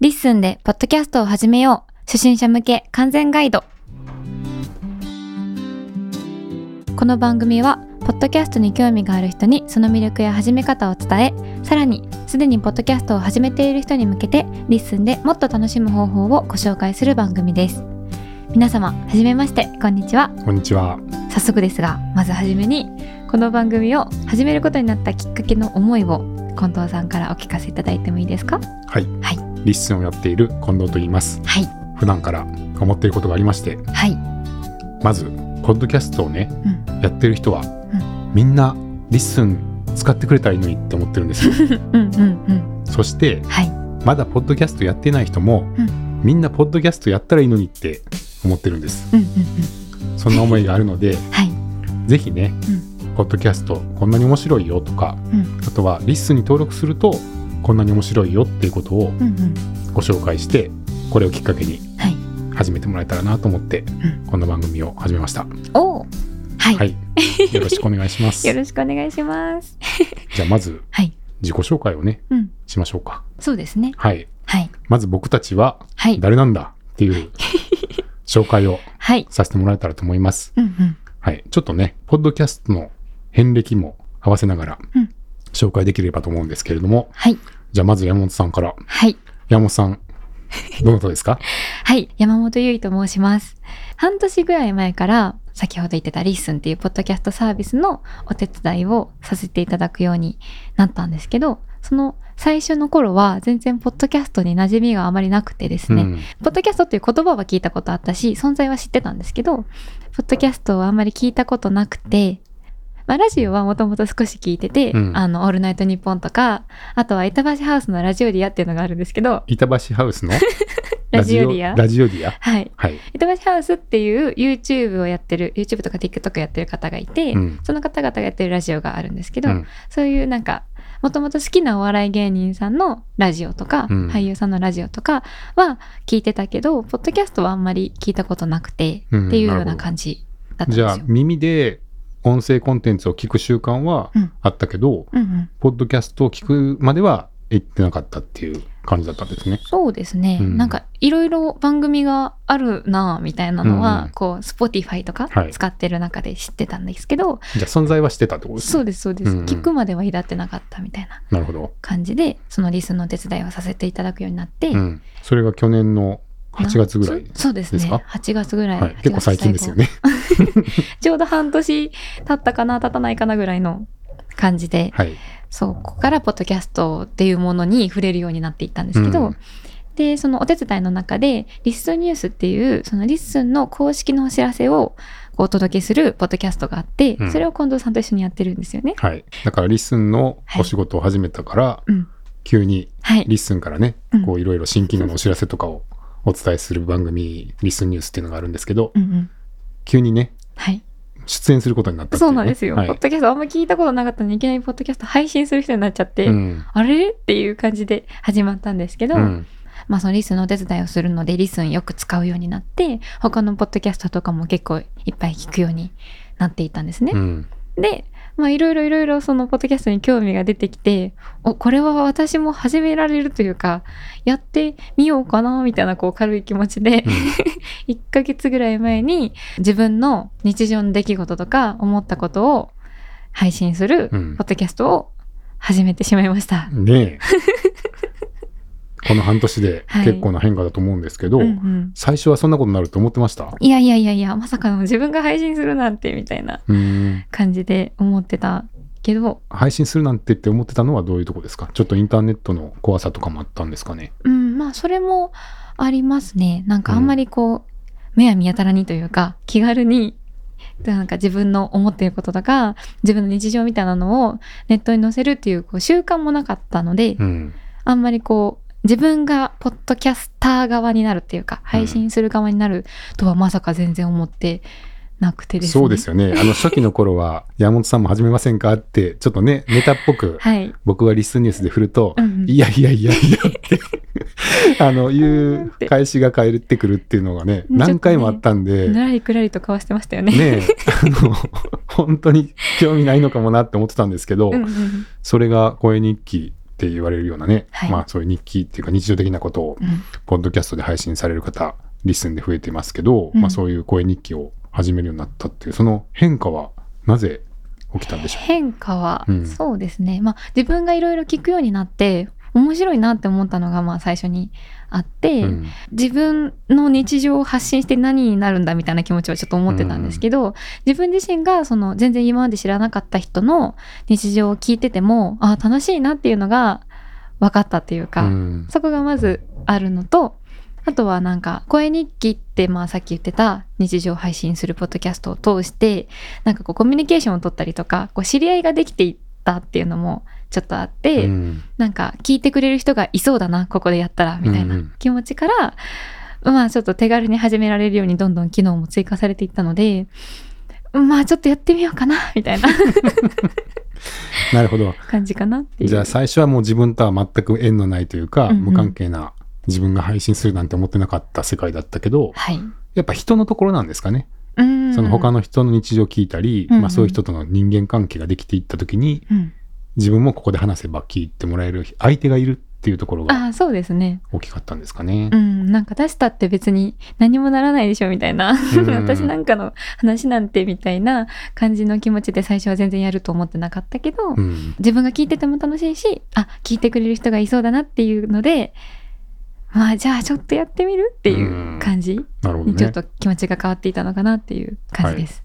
LISTENでポッドキャストを始めよう。初心者向け完全ガイド。この番組は、ポッドキャストに興味がある人にその魅力や始め方を伝え、さらに、すでにポッドキャストを始めている人に向けて、 LISTENでもっと楽しむ方法をご紹介する番組です。皆様、はじめまして、こんにちは。こんにちは。早速ですが、まずはじめに、この番組を始めることになったきっかけの思いを、近藤さんからお聞かせいただいてもいいですか？はい。はい。リッスンをやっている近藤と言います。はい。普段から思っていることがありまして、はい。まず、ポッドキャストをね、うん。やってる人は、みんな LISTEN使ってくれたらいいのにって思ってるんですよ。うんうんうん。そして、はい。まだポッドキャストやってない人も、うんみんなポッドキャストやったらいいのにって思ってるんです。うんうんうん。そんな思いがあるので、はい。ぜひね、うポッドキャストこんなに面白いよとか、うんあとはリッスンに登録するとこんなに面白いよっていうことを。ご紹介して、これをきっかけにはい。始めてもらえたらなと思って、んこの番組を始めました。おお。はい。はい。よろしくお願いします。よろしくお願いします。じゃあまずはい。自己紹介をね、うん。しましょうか。そうですね。はい。はい。まず僕たちははい。誰なんだっていう 紹介をはい。させてもらえたらと思います。うんうん。はい。ちょっとね、ポッドキャストの遍歴も合わせながらうん紹介できればと思うんですけれども、はい。じゃあまず山本さんから。はい。山本さん、どなたですか？はい。山本ゆいと申します。半年ぐらい前から、先ほど言ってた LISTENっていうポッドキャストサービスのお手伝いをさせていただくようになったんですけど、その最初の頃は全然ポッドキャストに馴染みがあまりなくてですね、うん。ポッドキャストっていう言葉は聞いたことあったし、存在は知ってたんですけど、ポッドキャストはあんまり聞いたことなくて、まあ、ラジオはもともと少し聞いてて、うん。あの、オールナイトニッポンとか、あとは板橋ハウスのラジオディアっていうのがあるんですけど、板橋ハウスの？ラジオディア？ラジオディア？はい。はい。板橋ハウスっていう YouTube をやってる、YouTube とか TikTok やってる方がいて、うん。その方々がやってるラジオがあるんですけど、うん。そういうなんか、もともと好きなお笑い芸人さんのラジオとか、うん。俳優さんのラジオとかは聞いてたけど、ポッドキャストはあんまり聞いたことなくて、うん。っていうような感じだったんですじよ。ゃあ耳で音声コンテンツを聞く習慣はうん。あったけど、うんうん、ポッドキャストを聞くまでは行ってなかったっていう感じだったんですね。そうですね、うん。なんかいろいろ番組があるなぁみたいなのは、うんこう Spotify とかはい。使ってる中で知ってたんですけど、じゃあ存在はしてたってことですね。そうですそうです、うんうん。聞くまでは至ってなかったみたいな。なるほど。感じでそのリスンのお手伝いをさせていただくようになって、うん。それが去年の8月ぐらい。そそうですねですか？8月ぐらい、はい。結構最近ですよね。ちょうど半年経ったかな経たないかなぐらいの感じで、はい。そうここからポッドキャストっていうものに触れるようになっていったんですけど、うんでそのお手伝いの中で LISTENニュースっていうその LISTENの公式のお知らせをお届けするポッドキャストがあって、うんそれを近藤さんと一緒にやってるんですよね。はい。だから LISTENのお仕事を始めたから、うん、急にはい LISTENからね、うんこういろいろ新機能のお知らせとかをお伝えする番組、 LISTENニュースっていうのがあるんですけど、うんうん急にね、はい、出演することになったっていそうねなんですよ、はいポッドキャストあんま聞いたことなかったのにいきなりポッドキャスト配信する人になっちゃって、うん。あれ？っていう感じで始まったんですけど、うん。まあその LISTENのお手伝いをするので LISTENよく使うようになって他のポッドキャストとかも結構いっぱい聞くようになっていったんですね。うん。でまあいろいろいろいろそのポッドキャストに興味が出てきておこれは私も始められるというかやってみようかなみたいなこう軽い気持ちで、1ヶ月ぐらい前に自分の日常の出来事とか思ったことを配信するうんポッドキャストを始めてしまいました。ねえ。この半年ではい結構な変化だと思うんですけど、うんうん最初はそんなことになると思ってました？いやいやいやいや、まさかの自分が配信するなんてみたいな。感じで思ってたけど、配信するなんてって思ってたのはどういうとこですか？ちょっとインターネットの怖さとかもあったんですかね？うん、まあそれもありますね。なんかあんまりこう、目は見当たらにというか、気軽に、なんか自分の思っていることとか、自分の日常みたいなのをネットに載せるっていうこう習慣もなかったので、うん。あんまりこう、自分がポッドキャスター側になるっていうか、配信する側になるとはまさか全然思ってなくてですね。そうですよね。あの初期の頃は山本さんも始めませんかってちょっとねネタっぽくはい。僕はリスンニュースで振ると、うんうんいやいやいやいやって あのいう返しが返ってくるっていうのがねうん何回もあったんで。ぬらりくらりと交わしてましたよね。ねえあの本当に興味ないのかもなって思ってたんですけど、うんうんそれが声日記って言われるようなね、はい。まあそういう日記っていうか日常的なことをうん。ポッドキャストで配信される方リスンで増えてますけど、うん。まあそういう声日記を始めるようになったっていうその変化はなぜ起きたんでしょ変化は、うん。そうですね。まあ自分がいろいろ聞くようになって面白いなって思ったのがまあ最初にあって、う、うん。自分の日常を発信して何になるんだみたいな気持ちはちょっと思ってたんですけど、自分自身がその全然今まで知らなかった人の日常を聞いててもあ楽しいなっていうのが分かったっていうか、うん。そこがまずあるのとあとはなんか声日記ってまあさっき言ってた日常配信するポッドキャストを通してなんかこうコミュニケーションを取ったりとかこう知り合いができていったっていうのもちょっとあって、うん。なんか聞いてくれる人がいそうだなここでやったらみたいうんうなん。気持ちから、まあちょっと手軽に始められるようにどんどん機能も追加されていったのでまあちょっとやってみようかなみたいな。なるほど。感じかなっていう。じゃあ最初はもう自分とは全く縁のないというか、うんうん。無関係な自分が配信するなんて思ってなかった世界だったけどはい、やっぱ人のところなんですかね、うん。その他の人の日常を聞いたり、うんうん。まあ、そういう人との人間関係ができていった時にうん自分もここで話せば聞いてもらえる相手がいるっていうところがああそうですね。大きかったんですかね。う。んなんか出したって別に何もならないでしょみたいな。ん。私なんかの話なんてみたいな感じの気持ちで最初は全然やると思ってなかったけど、うん。自分が聞いてても楽しいしあ聞いてくれる人がいそうだなっていうのでまあじゃあちょっとやってみるっていう感じなるほどね。にちょっ。と気持ちが変わっていたのかなっていう感じです。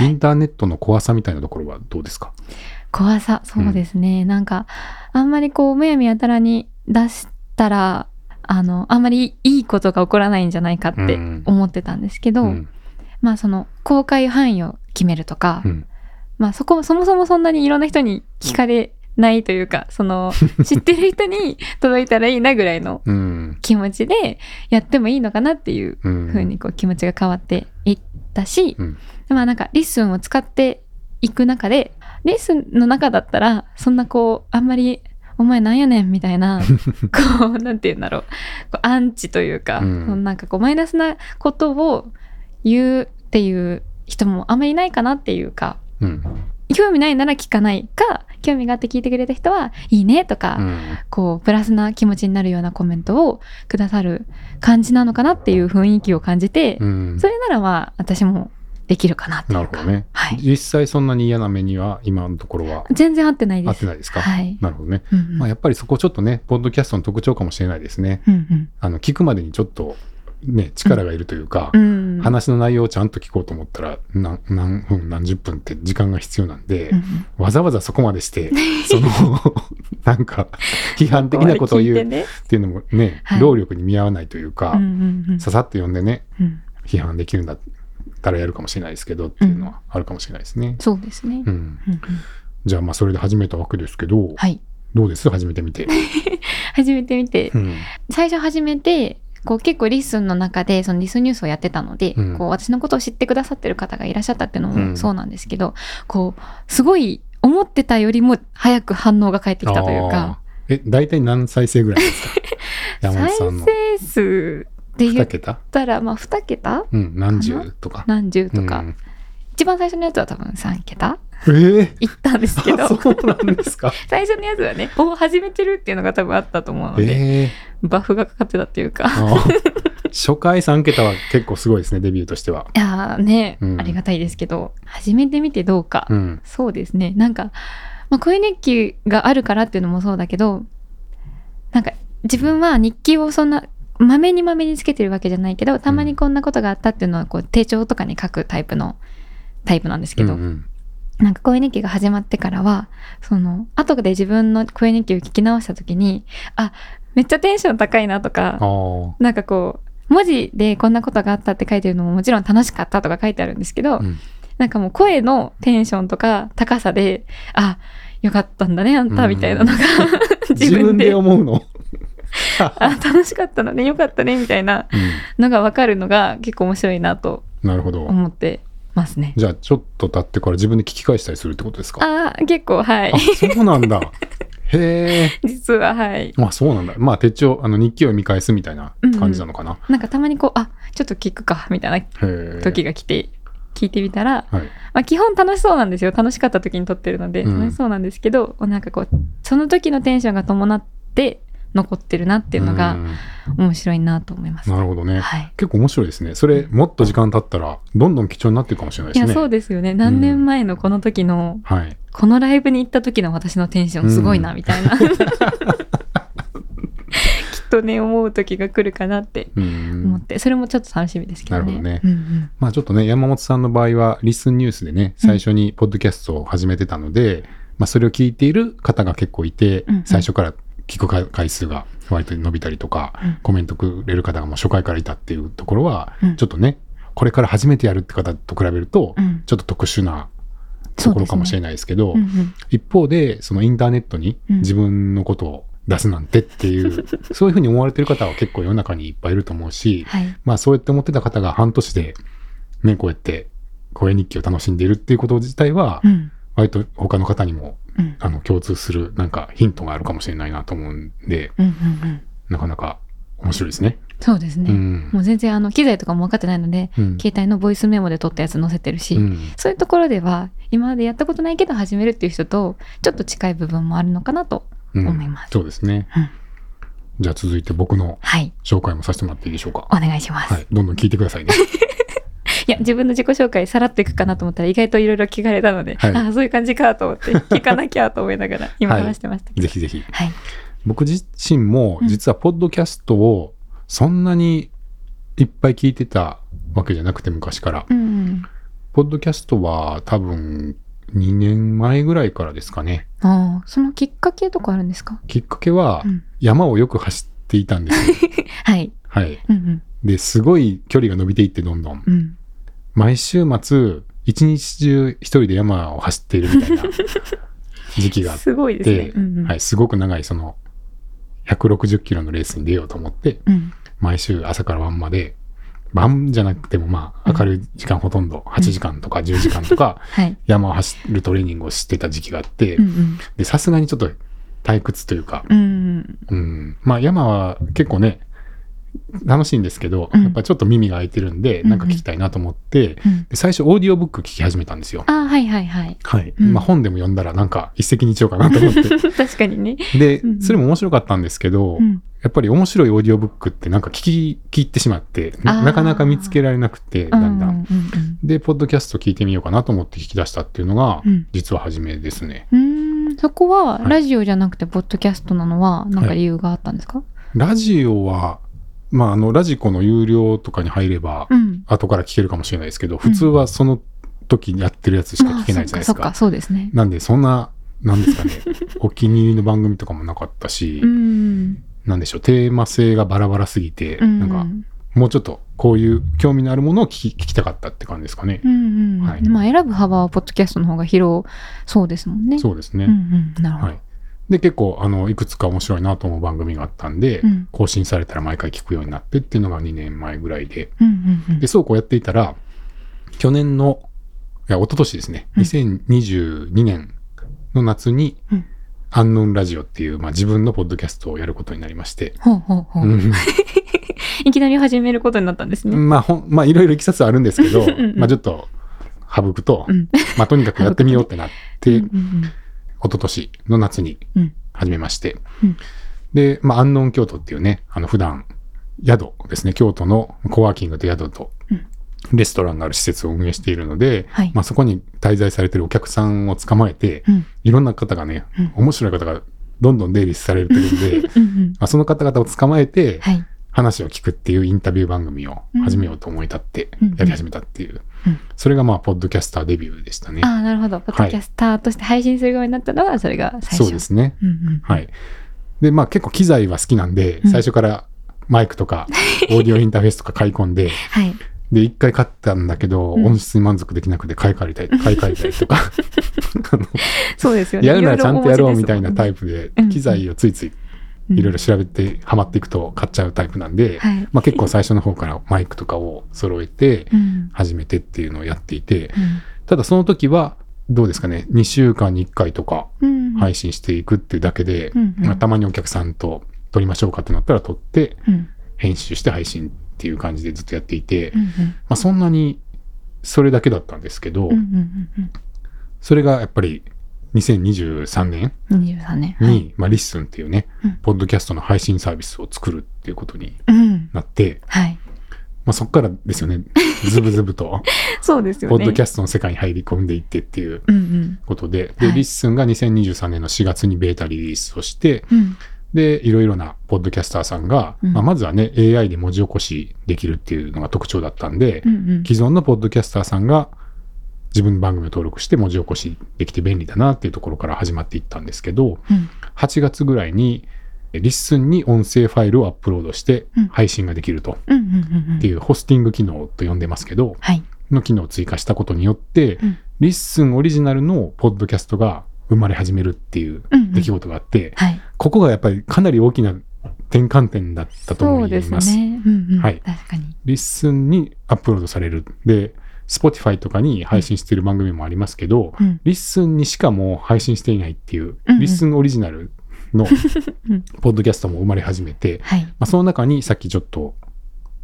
インターネットの怖さみたいなところはどうですか？怖さそうですね、なんかあんまりこうむやみやたらに出したらあのあんまりいいことが起こらないんじゃないかってうん。思ってたんですけど、うん。まあその公開範囲を決めるとか、うん。まあそこそもそもそんなにいろんな人に聞かれないというかその 知ってる人に届いたらいいなぐらいのうん。気持ちでやってもいいのかなっていううん。風にこう気持ちが変わっていったし、うん。まあなんかリッスンを使っていく中で LISTENの中だったらそんなこうあんまりお前なんやねんみたいな こうなんて言うんだろう。こうアンチというか、うん。なんかこうマイナスなことを言うっていう人もあんまりいないかなっていうかうん。興味ないなら聞かないか興味があって聞いてくれた人はいいねとか、うん。こうプラスな気持ちになるようなコメントをくださる感じなのかなっていう雰囲気を感じて、うん。それならまあ私もできるかなっていうか。なるほどね、はい、実際そんなに嫌な目には今のところは全然合ってないです。合ってないですか、はい、なるほどね、うんうん。まあ、やっぱりそこちょっとねポッドキャストの特徴かもしれないですね。うんあの聞くまでにちょっとね力がいるというか、うん。うん話の内容をちゃんと聞こうと思ったら何何分何十分って時間が必要なんで、うんうん。わざわざそこまでして そのなんか批判的なことを言う っていうのもね、はい。労力に見合わないというか、うんうんうん。ささっと読んでねうん。批判できるんだったらやるかもしれないですけどっていうのはあるかもしれないですね。そうですね、うん。うんうん。じゃあまあそれで始めたわけですけど、はい。どうです？始めてみて。始めてみて、うん。最初始めてこう結構 LISTENの中でその LISTENニュースをやってたので、うん。こう私のことを知ってくださってる方がいらっしゃったっていうのうん。もそうなんですけど、こうすごい思ってたよりも早く反応が返ってきたというか。え大体何再生ぐらいですか？再生数で言2っ桁？たらまあ2桁？うん何十とか。何十とか、うん。一番最初のやつは多分3桁？えー？いったんですけど。そうなんですか。最初のやつはねお始めてるっていうのが多分あったと思うので、えー。バフがかかってたっていうか。初回3桁は結構すごいですね、デビューとしては。いやーね、うん。ありがたいですけど始めてみてどうか、うん。そうですね。なんか、まあ、声日記があるからっていうのもそうだけどなんか自分は日記をそんなまめにまめにつけてるわけじゃないけどたまにこんなことがあったっていうのはこう手帳とかに書くタイプのタイプなんですけど、うん。うんなんか声日記が始まってからはその後で自分の声日記を聞き直した時にあめっちゃテンション高いなとかなんかこう文字でこんなことがあったって書いてるのももちろん楽しかったとか書いてあるんですけど、うん。なんかもう声のテンションとか高さであよかったんだねあんたみたいなのが、自分で思うの？あ楽しかったのねよかったねみたいなうんのが分かるのが結構面白いなとなるほど。思ってますね。じゃあちょっと経ってから自分で聞き返したりするってことですか？あー結構はいあそうなんだ。へえ。実ははいあそうなんだ。まあ手帳、あの日記を見返すみたいな感じなのかな。なんかたまにこうあちょっと聞くかみたいな。時が来て聞いてみたら、はい。まあ、基本楽しそうなんですよ楽しかった時に撮ってるので、うん楽しそうなんですけどなんかこうその時のテンションが伴って残ってるなっていうのがん面白いなと思います。なるほどね。はい結構面白いですね。それ、もっと時間経ったら、どんどん貴重になっていくかもしれないですね。いやそうですよね何年前のこの時の、はい。このライブに行った時の私のテンションすごいなうんみたいな、きっとね思う時が来るかなってう思っん。てそれもちょっと楽しみですけどね。なるほどねうんうんまあちょっとね、山本さんの場合は、リスンニュースでね、最初にポッドキャストを始めてたので、まあそれを聞いている方が結構いて、うんうん最初から聞く回回数が割と伸びたりとか、うん。コメントくれる方がもう初回からいたっていうところは、うん。ちょっとね、これから初めてやるって方と比べると、うん。ちょっと特殊なところかもしれないですけど、うんうん。一方で、そのインターネットにうん。自分のことを出すなんてっていう、そういうふうに思われてる方は結構世の中にいっぱいいると思うし、はい。まあそうやって思ってた方が半年で、ね、こうやって声日記を楽しんでいるっていうこと自体はう、ん。割と他の方にも、うんあの、共通するなんかヒントがあるかもしれないなと思うんで、うんうんうんなかなか面白いですね。そうですね、うん。もう全然あの機材とかも分かってないので、うん携帯のボイスメモで撮ったやつ載せてるし、うんそういうところでは今までやったことないけど始めるっていう人とちょっと近い部分もあるのかなとうん思いますそうですね。うんじゃあ続いて僕のはい紹介もさせてもらっていいでしょうか？お願いします、はい。どんどん聞いてくださいね。いや自分の自己紹介さらっといくかなと思ったら意外といろいろ聞かれたので、はいああそういう感じかと思って聞かなきゃと思 いながら今話してましたけどぜひぜひ。はい、僕自身も実はポッドキャストをそんなにいっぱい聞いてたわけじゃなくて昔から。うんポッドキャストは多分2年前ぐらいからですかね。ああそのきっかけとかあるんですか、きっかけはうん山をよく走っていたんですよ。はいはい。うんうんで、すごい距離が伸びていってどんどん。うん毎週末、一日中一人で山を走っているみたいな 時期があっすごいですね。て、うんうん。はい、すごく長いその160キロのレースに出ようと思って、うん。毎週朝から晩まで、晩じゃなくてもまあ明るい時間ほとんど8時間とか10時間とか はい。山を走るトレーニングをしてた時期があってさすがにちょっと退屈というか、うん。うん、まあ山は結構ね、楽しいんですけど、うん。やっぱちょっと耳が開いてるんで、うん。なんか聞きたいなと思って、うん。で最初オーディオブック聞き始めたんですよ。ああはいはいはい。はい。うん。まあ本でも読んだらなんか一石二鳥かなと思って。確かにね、でそれも面白かったんですけど、うん。やっぱり面白いオーディオブックってなんか聞き、聞いてしまって、ななかなか見つけられなくて、だんだん。うんうん。で、ポッドキャスト聞いてみようかなと思って聞き出したっていうのが、うん。実は初めですね。そこははい。ラジオじゃなくてポッドキャストなのは何か理由があったんですか、ラジオは、まあ、あの、ラジコの有料とかに入れば、うん。後から聞けるかもしれないですけど、普通はその時にやってるやつしか聞けないじゃないですか。まあそうですね。なんで、そんな、なんですかね、お気に入りの番組とかもなかったし、うん。なんでしょう、テーマ性がバラバラすぎて、うん。なんか、もうちょっとこういう興味のあるものを聞き聞きたかったって感じですかね。うんうん。はい。まあ選ぶ幅はポッドキャストの方が広そうですもんね。そうですね。うんうん。なるほど、はい。で、結構、あの、いくつか面白いなと思う番組があったんで、うん。更新されたら毎回聞くようになってっていうのが2年前ぐらいで、うんうんうんで、そうこうやっていたら、去年の、いや、一昨年ですね、うん。2022年の夏に、うん。アンノンラジオっていう、まあ、自分のポッドキャストをやることになりまして、ほうほうほう、うん。いきなり始めることになったんですね、まあ、ほん、まあ、いろいろいきさつはあるんですけどんうん、まあ、ちょっと、省くと、うん。まあ、とにかくやってみようってなって、うんうん一昨年の夏にうん。始めまして、うん。で、まあ、アンノン京都っていうね、あの、普段、宿ですね、京都のコワーキングと宿とうん、レストランがある施設を運営しているので、はい。まあ、そこに滞在されてるお客さんを捕まえて、うん。いろんな方がね、うん。面白い方がどんどん出入りされてるんで、うんうん。まあ、その方々を捕まえて、はい話を聞くっていうインタビュー番組を始めようと思い立ってうんやり始めたっていう、うん。それがまあ、ポッドキャスターデビューでしたね。ああなるほど。ポッドキャスターとして配信するようになったのがそれが最初。そうですね。うんうん。はい。で、まあ結構機材は好きなんで、うん。最初からマイクとか、オーディオインターフェースとか買い込んで、はい。で、一回買ったんだけど、うん。音質に満足できなくて買い替えたり、買い替えたりとか、そうですよね。やるならちゃんとやろうみたいなタイプでうん、機材をついついいろいろ調べてハマっていくと買っちゃうタイプなんで、はい。まあ結構最初の方からマイクとかを揃えてうん。始めてっていうのをやっていて、うん。ただその時はどうですかね、2週間に1回とかうん。配信していくっていうだけで、うんうん。まあたまにお客さんと撮りましょうかってなったら撮って、うん。編集して配信っていう感じでずっとやっていて、うんうんまあそんなにそれだけだったんですけど、うんうんうん。それがやっぱり2023年うん。23年。に、はい。まあ、リッスンっていうね、うんポッドキャストの配信サービスを作るっていうことにうん。なって、はい。まあ、そこからですよね、ズブズブと、そうですよね。ポッドキャストの世界に入り込んでいってっていうト。うんうん。ことで、リッスンが2023年の4月にベータリリースをして、うん。で、いろいろなポッドキャスターさんが、うんまあ、まずはね、AI で文字起こしできるっていうのが特徴だったんで、うんうん。既存のポッドキャスターさんが自分の番組を登録して文字起こしできて便利だなっていうところから始まっていったんですけど、うん8月ぐらいにリッスンに音声ファイルをアップロードしてうん配信ができるとうんうんうんうん。っていうホスティング機能と呼んでますけど、はい。の機能を追加したことによって、うんリッスンオリジナルのポッドキャストが生まれ始めるっていううんうん出来事があって、はい。ここがやっぱりかなり大きな転換点だったと思います。ね。うんうん。はい確かに。リッスンにアップロードされる。で、Spotify とかに配信している番組もありますけど、うん。リッスンにしかもう配信していないっていう、うんうんリッスンオリジナルのうんポッドキャストも生まれ始めて、はい。まあ、その中にさっきちょっと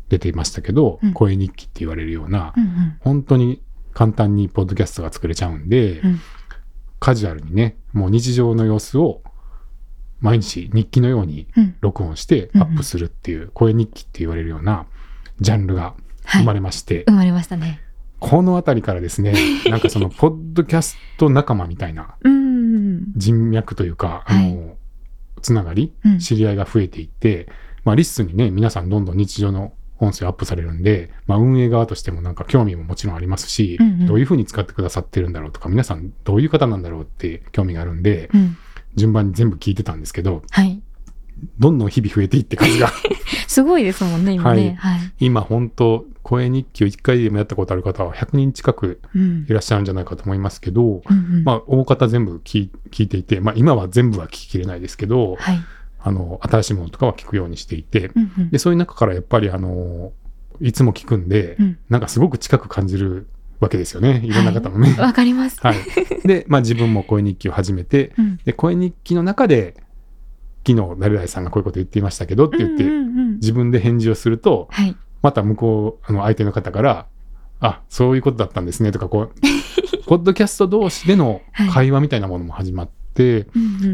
出ていましたけど、うん声日記って言われるような、うんうん。本当に簡単にポッドキャストが作れちゃうんで、うんカジュアルにね、もう日常の様子を毎日日記のようにうん。録音してアップするっていう、声日記って言われるようなジャンルがはい。生まれまして、生まれましたね。この辺りからですね、なんかその、ポッドキャスト仲間みたいなうん。人脈というか、あはいの、つながり、うん知り合いが増えていって、まあ、リッスンにね、皆さんどんどん日常の音声アップされるんで、まあ、運営側としてもなんか興味ももちろんありますし、うんうんどういうふうに使ってくださってるんだろうとか、皆さんどういう方なんだろうって興味があるんで、うん。順番に全部聞いてたんですけど、はい。どんどん日々増えていって数が、すごいですもんね、今ね。はい。今本当声日記を1回でもやったことある方は100人近くうんい。らっしゃるんじゃないかと思いますけど、うんうんまあ、大方全部聞い聞いていて、まあ、今は全部は聞ききれないですけど、はい。あの、新しいものとかは聞くようにしていて、うんうんで、そういう中からやっぱり、あの、いつも聞くんで、うんなんかすごく近く感じるわけですよね。いろんな方もね。わかります。はい。で、まあ自分も声日記を始めて、うんで、声日記の中で、昨日、誰々さんがこういうこと言っていましたけどって言って、うんうんうん自分で返事をすると、はい。また向こう、あの、相手の方から、あ、そういうことだったんですねとか、こう、ポッドキャスト同士での会話みたいなものも始まって、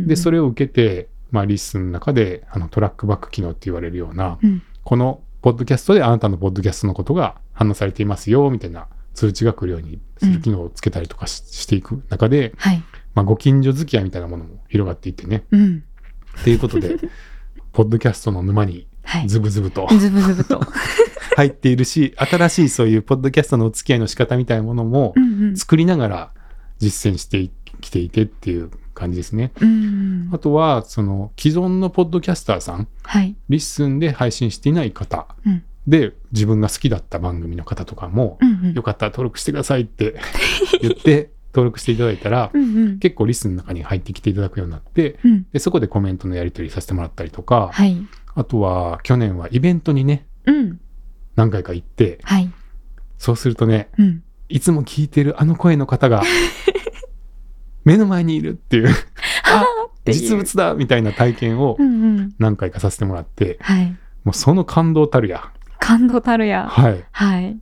で、それ、れを受けて、まあ、リスンの中で、あの、トラックバック機能って言われるような、うんこの、ポッドキャストであなたのポッドキャストのことが話されていますよ、みたいな通知が来るようにする機能をつけたりとかし,、していく中で、はい。まあ、ご近所付き合いみたいなものも広がっていってね。うん。っていうことで、ポッドキャストの沼にはい。ズブズブとズブズブと。入っているし、新しいそういうポッドキャストのお付き合いの仕方みたいなものも作りながら実践してきていてっていう感じですね。うんあとは、その既存のポッドキャスターさん、はい。リッスンで配信していない方うんで、自分が好きだった番組の方とかも、うんうんよかったら登録してくださいって 言って登録していただいたら、うんうん結構リッスンの中に入ってきていただくようになって、うんでそこでコメントのやり取りさせてもらったりとか、はい。あとは去年はイベントにね、うん。何回か行って、はい。そうするとね、うん。いつも聞いてるあの声の方が 目の前にいるっていう、実物だみたいな体験をうんうん。何回かさせてもらって、はい。もうその感動たるや。感動たるや。はい。はい。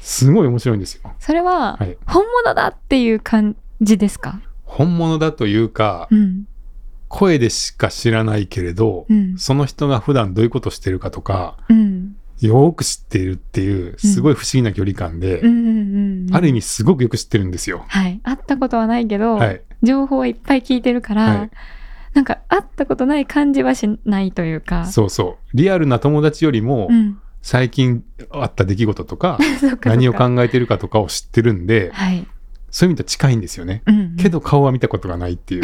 すごい面白いんですよ。それははい、本物だっていう感じですか？本物だというか、うん。声でしか知らないけれど、うん。その人が普段どういうことしてるかとか、うん。よーく知っているっていう、すごい不思議な距離感で。ある意味すごくよく知ってるんですよ。はい。会ったことはないけど、はい。情報はいっぱい聞いてるから、はいなんか会ったことない感じはしないというか。そうそう。リアルな友達よりも、うん。最近あった出来事とか、何を考えてるかとかを知ってるんで、はい。そういう意味と近いんですよね。うんうんけど顔は見たことがないっていう。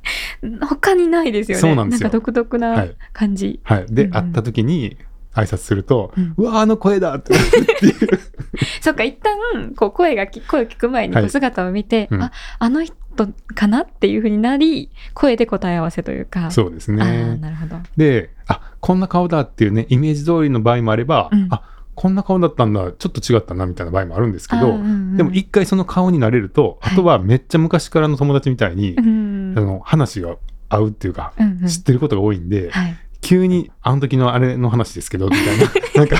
他にないですよね。そうなんですよか独特はない感じ。はい。で、うんうん会った時に挨拶すると、うんうわーあの声だってっていう。そっか、一旦、こう、声がき、声を聞く前に、はいこう姿を見て、うんあ、あの人かなっていうふうになり、声で答え合わせというか。そうですね。なるほど。で、あ、こんな顔だっていうね、イメージ通りの場合もあれば、うんあ、こんな顔だったんだ、ちょっと違ったなみたいな場合もあるんですけど、うんうんでも一回その顔になれると、はいあとはめっちゃ昔からの友達みたいに、うんあの話が合うっていうか、うんうん知ってることが多いんで、はい。急にあの時のあれの話ですけど、みたいな、なんか、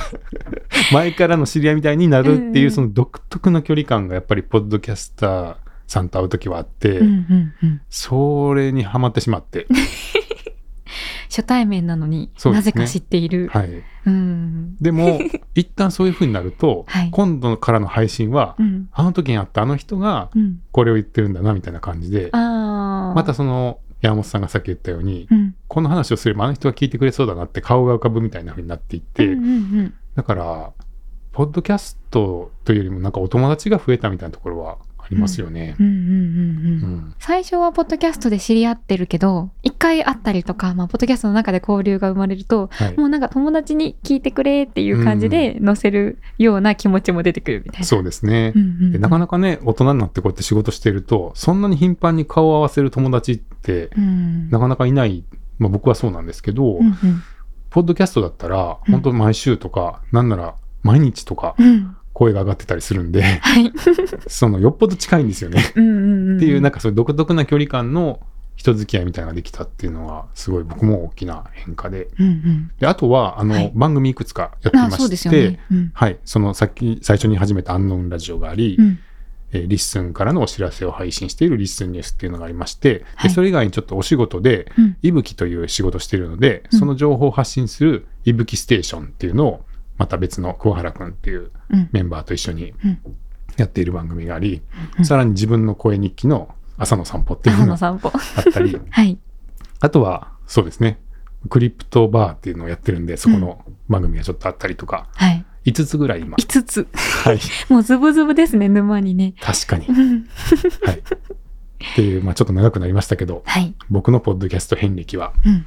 前からの知り合いみたいになるっていう、うんその独特の距離感がやっぱりポッドキャスターさんと会う時はあって、うんうんうんそれにはまってしまって、初対面なのに、なぜか知っている。はい。うん。でも、一旦そういう風になると、はい今度からの配信は、うん。あの時に会ったあの人がうん。これを言ってるんだなみたいな感じで、ああ。またその山本さんがさっき言ったように、うん。この話をすればあの人が聞いてくれそうだなって顔が浮かぶみたいな風になっていって、うんうんうん。だから、ポッドキャストというよりもなんかお友達が増えたみたいなところはありますよね。うん。うんうんうん。うん最初はポッドキャストで知り合ってるけど一回会ったりとか、まあ、ポッドキャストの中で交流が生まれるとはい。もうなんか友達に聞いてくれっていう感じで載せるような気持ちも出てくるみたいな。そうですね。なかなかね、大人になってこうやって仕事してると、そんなに頻繁に顔を合わせる友達って、うん。なかなかいない、まあ僕はそうなんですけど、うんうん。ポッドキャストだったら、うん。本当毎週とか、なんなら毎日とかうん声が上がってたりするんで、はい。そのよっぽど近いんですよね。っていう、なんかそういう独特な距離感の人付き合いみたいなのができたっていうのは、すごい僕も大きな変化で。うんうん。で、あとは、あの、はい。番組いくつかやっていまして、よね。うん。はい、そのさっき最初に始めたアンノーンラジオがあり、うん。えーリッスンからのお知らせを配信しているリッスンニュースっていうのがありまして、はい。でそれ以外にちょっとお仕事で、うん。いぶきという仕事をしているので、うん。その情報を発信するいぶきステーションっていうのを、また別の桑原くんっていううんメンバーと一緒にうんやっている番組があり、うんさらに自分の声日記の朝の散歩っていう朝のが。あったり、はい。あとは、そうですね、クリプトバーっていうのをやってるんで、そこの番組がちょっとあったりとか、はい。5つぐらい今、5つ。はい、もうズブズブですね、沼にね。確かにう。ん はい。っていう、まあちょっと長くなりましたけど、はい。僕のポッドキャスト遍歴はうん。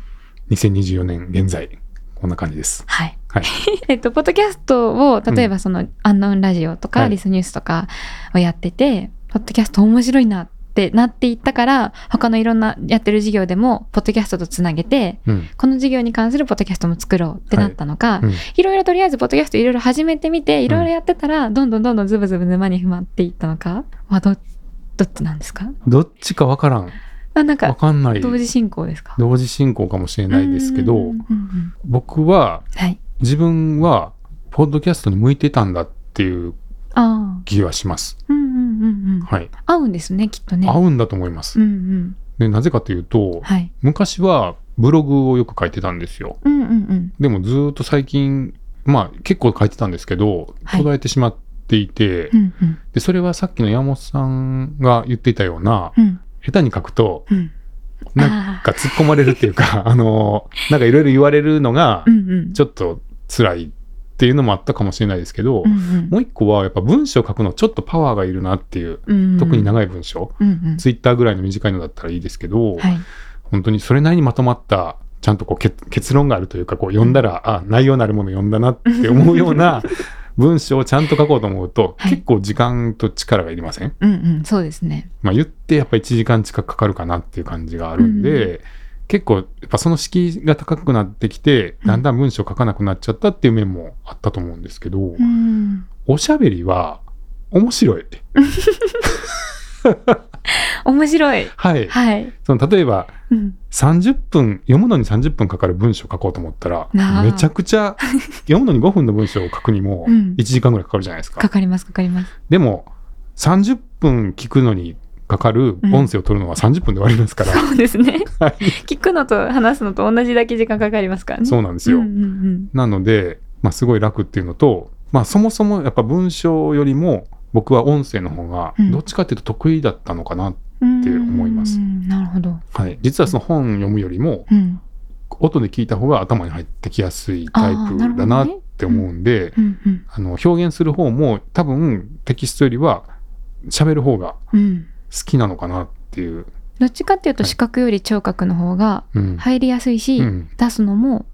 2024年現在、こんな感じです。はい。はい。えっと、ポッドキャストを、例えばその、アンノウンラジオとか、はいリスニュースとかをやってて、ポッドキャスト面白いなってなっていったから、他のいろんなやってる事業でも、ポッドキャストとつなげて、うん。この事業に関するポッドキャストも作ろうってなったのか、うんいろいろとりあえずポッドキャストいろいろ始めてみて、いろいろやってたら、どんどんどんどんズブズブ沼にはまっていったのかはど、どっちなんですか？どっちかわからん。あなんわか、かんない。同時進行ですか？同時進行かもしれないですけどうんうん、うん僕は、はい。自分は、ポッドキャストに向いてたんだっていう。気はします。うんうんうんうん。はい。合うんですね、きっとね。合うんだと思います。うんうん。でなぜかというと、はい。昔はブログをよく書いてたんですよ。うんうんうん。でもずーっと最近、まあ結構書いてたんですけど、はい途絶えてしまっていて、うんうん。で、それはさっきの山本さんが言っていたような、うん下手に書くと、うん。なんか突っ込まれるっていうか、あの、なんかいろいろ言われるのがう、んうん。ちょっと辛いっていうのもあったかもしれないですけど、うんうんもう一個はやっぱ文章書くのちょっとパワーがいるなっていう、うん特に長い文章、うんうん。ツイッターぐらいの短いのだったらいいですけど、はい。本当にそれなりにまとまった、ちゃんとこう結結論があるというか、こう読んだら、あ、内容なるもの読んだなって思うような 文章をちゃんと書こうと思うと、はい結構時間と力がいりません？うんうん。そうですね。まあ言ってやっぱ1時間近くかかるかなっていう感じがあるんで、結構やっぱその敷居が高くなってきて、うんだんだん文章書かなくなっちゃったっていう面もあったと思うんですけど、うん。おしゃべりは面白い。面白い。はい。はい。その例えばうん。30分、読むのに30分かかる文章を書こうと思ったら、めちゃくちゃ、読むのに5分の文章を書くにもうん1時間ぐらいかかるじゃないですか。かかります、かかります。でも、30分聞くのにかかる音声を取るのは30分で終わりますから。そうですね。はい聞くのと話すのと同じだけ時間かかりますからね。そうなんですよ。うんうんうん。なので、まあ、すごい楽っていうのと、まあ、そもそもやっぱ文章よりも僕は音声の方がうんどっちかっていうと得意だったのかな、って思いますなるほど。はい、実はその本読むよりもうん。音で聞いた方が頭に入ってきやすいタイプだなって思うんで。あの表現する方も多分テキストよりは喋る方がうん。好きなのかなっていう、どっちかっていうと視覚より聴覚の方がうん入りやすいし、うん出すのも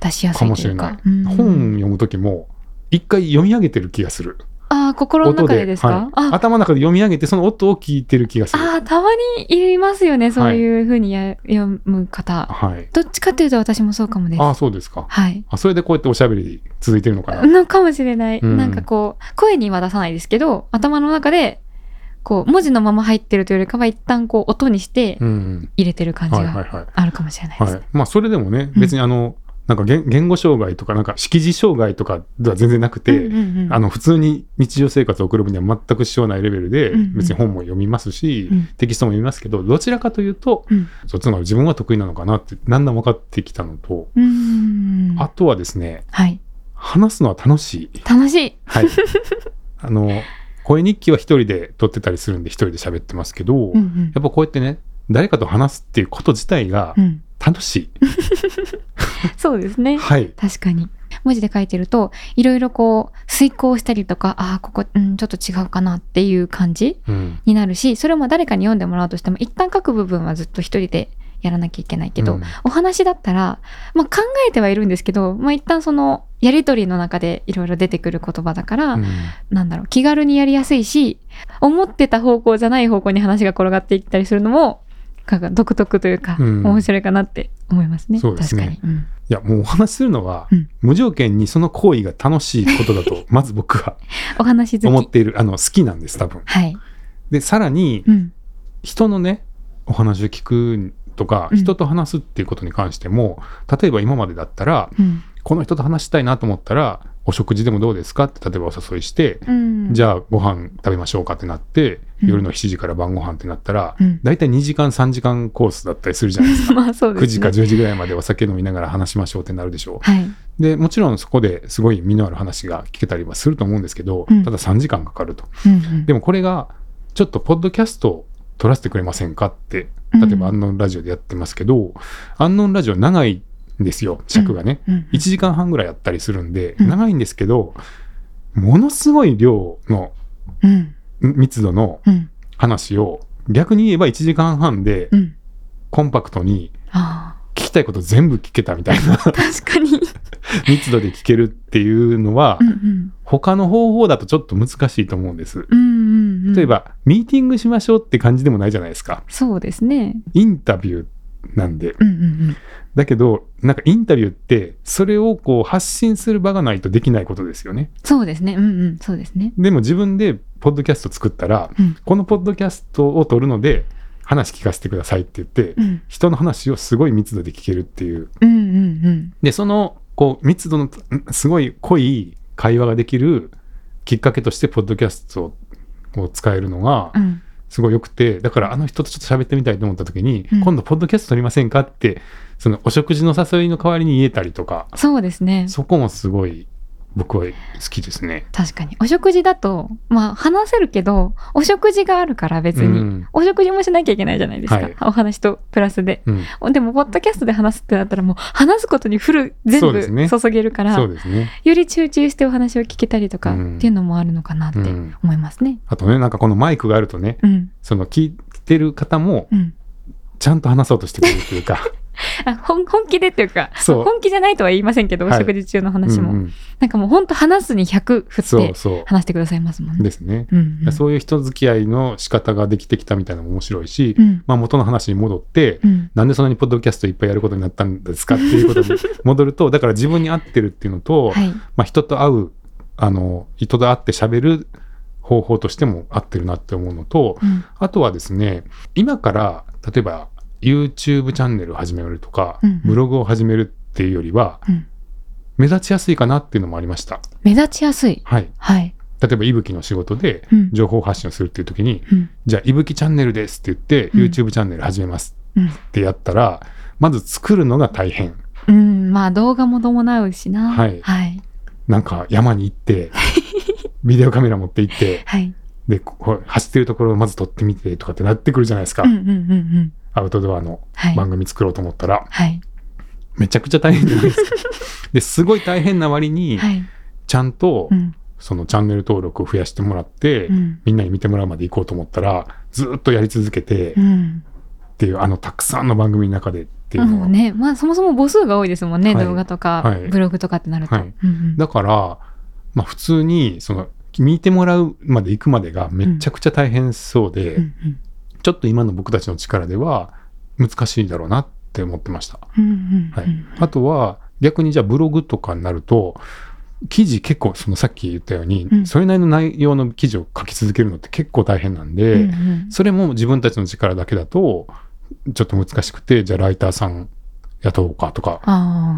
出しやすかいというかもしれない。。うん本読む時も一回読み上げてる気がする。ああ、心の中でですか、はいあ頭の中で読み上げてその音を聞いてる気がする。あー、たまにいますよね、そういうふうにや、読む方。はい。どっちかっていうと私もそうかもです。ああ、そうですか。はい。あ、それでこうやっておしゃべり続いてるのかな？のかもしれない。うんなんかこう、声には出さないですけど、頭の中で、こう、文字のまま入ってるというよりかは、一旦こう、音にしてうん。入れてる感じがはいはいはい。あるかもしれないですね。はい。まあ、それでもね、うん別にあの、なんか言言語障害とかなんか識字障害とかでは全然なくて、うんうんうん。あの普通に日常生活を送る分には全く支障ないレベルで、うんうん。別に本も読みますし、うん。テキストも読みますけどどちらかというと、うん。そっちの方が自分は得意なのかなってだんだん分かってきたのと、うん。あとはですねはい。話すのは楽しい。楽しい。はい、あの声日記は一人で撮ってたりするんで一人で喋ってますけど、うんうん。やっぱこうやってね誰かと話すっていうこと自体がうん楽しい。そうですね。はい、確かに。文字で書いてるといろいろこう遂行したりとかああここ、うん、ちょっと違うかなっていう感じうん。になるしそれも誰かに読んでもらうとしても一旦書く部分はずっと一人でやらなきゃいけないけど、うん。お話だったら、まあ、考えてはいるんですけど、まあ、一旦そのやり取りの中でいろいろ出てくる言葉だから、うん。なんだろう気軽にやりやすいし思ってた方向じゃない方向に話が転がっていったりするのもか独特というか、うん。面白いかなって思いますね。そうですね。確かに、うん。いやもうお話しするのは、うん。無条件にその行為が楽しいことだと まず僕はお話思っているあの好きなんです多分。はい、でさらにうん。人のねお話を聞くとか、うん。人と話すっていうことに関しても例えば今までだったらうん。この人と話したいなと思ったらお食事でもどうですか？って例えばお誘いして、うん、じゃあご飯食べましょうかってなって、うん。夜の7時から晩ご飯ってなったら、うん。だいたい2時間3時間コースだったりするじゃないですか。まあそうです、ね、9時か10時ぐらいまでお酒飲みながら話しましょうってなるでしょはい、う。でもちろんそこですごい身のある話が聞けたりはすると思うんですけど、うん。ただ3時間かかると。うんうん。でもこれがちょっとポッドキャスト撮らせてくれませんかってうん例えばアンノンラジオでやってますけど、アンノンラジオ長いんですよ尺がね、うんうん1時間半ぐらいやったりするんで、うん。長いんですけどものすごい量のうん。密度のうん。話を逆に言えば1時間半でうん。コンパクトにあ聞きたいこと全部聞けたみたいな。あ 確かに、密度で聞けるっていうのは、うんうん。他の方法だとちょっと難しいと思うんです。うんうんうん、例えば、ミーティングしましょうって感じでもないじゃないですか。そうですね。インタビューなんで。うんうんうん。だけど、なんかインタビューって、それをこう発信する場がないとできないことですよね。そうですね。うんうん。そうですね。でも自分でポッドキャスト作ったら、うん。このポッドキャストを撮るので、話聞かせてくださいって言って、うん。人の話をすごい密度で聞けるっていう。うんうんうん。で、その、こう、密度のんすごい濃い会話ができるきっかけとして、ポッドキャストを使えるのがう、んすごい良くて、だからあの人とちょっと喋ってみたいと思った時に、うん。今度ポッドキャスト撮りませんかって、そのお食事の誘いの代わりに言えたりとか、そうですね。そこもすごい僕は好きですね。確かに。お食事だとまあ話せるけどお食事があるから別に、うん。お食事もしなきゃいけないじゃないですか、はい。お話とプラスで。うん、でもポッドキャストで話すってなったらもう話すことにフル全部注げるから、そうですね。より集中してお話を聞けたりとかうん。っていうのもあるのかなってうん。思いますね。あとね、なんかこのマイクがあるとね、うん、その聞いてる方もうん、ちゃんと話そうとしてくれるというか、あ本本気でっていうか本気じゃないとは言いませんけど、はい。お食事中の話も、うんうん。なんかもう本当話すに100振ってそうそ話してくださいますもんう。ね。ですね。うんうん。そういう人付き合いの仕方ができてきたみたいなのも面白いし、うん。まあ元の話に戻って、うん。なんでそんなにポッドキャストいっぱいやることになったんですかっていうことに 戻ると、だから自分に合ってるっていうのと、はい。まあ人と会う、あの、人と会って喋る方法としても合ってるなって思うのと、うん。あとはですね、今から、例えば YouTube チャンネルを始めるとか、うんうんブログを始めるっていうよりは、うん目立ちやすいかなっていうのもありました。目立ちやすい。はい。はい。例えば、いぶきの仕事でうん情報発信をするっていう時に、うんじゃあ、いぶきチャンネルですって言って、うん YouTube チャンネル始めますうんってやったら、まず作るのが大変。うん、まあ動画も伴うしな。はいはい。なんか山に行って、ビデオカメラ持って行って、はい。で、走ってるところをまず撮ってみてとかってなってくるじゃないですか。うんうんうんうん。アウトドアのはい。番組作ろうと思ったら、はい。めちゃくちゃ大変じゃないですか。で、すごい大変な割に、はい。ちゃんとう、ん。そのチャンネル登録を増やしてもらって、うん。みんなに見てもらうまで行こうと思ったら、ずっとやり続けてっうん。ていう、あの、たくさんの番組の中でっていうのは、ね、まあそもそも母数が多いですもんね、はい動画とか、はいブログとかってなると。だから、まあ普通に、その、見てもらうまで行くまでがめちゃくちゃ大変そうで、うんちょっと今の僕たちの力では難しいだろうなって思ってました。うんうんうんはい。あとは、逆にじゃあブログとかになると、記事結構、そのさっき言ったように、うんそれなりの内容の記事を書き続けるのって結構大変なんで、うんうんそれも自分たちの力だけだと、ちょっと難しくて、じゃあライターさん雇おうかとか。